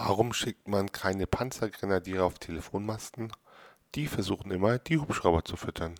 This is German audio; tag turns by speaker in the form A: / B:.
A: Warum schickt man keine Panzergrenadiere auf Telefonmasten? Die versuchen immer, die Hubschrauber zu füttern.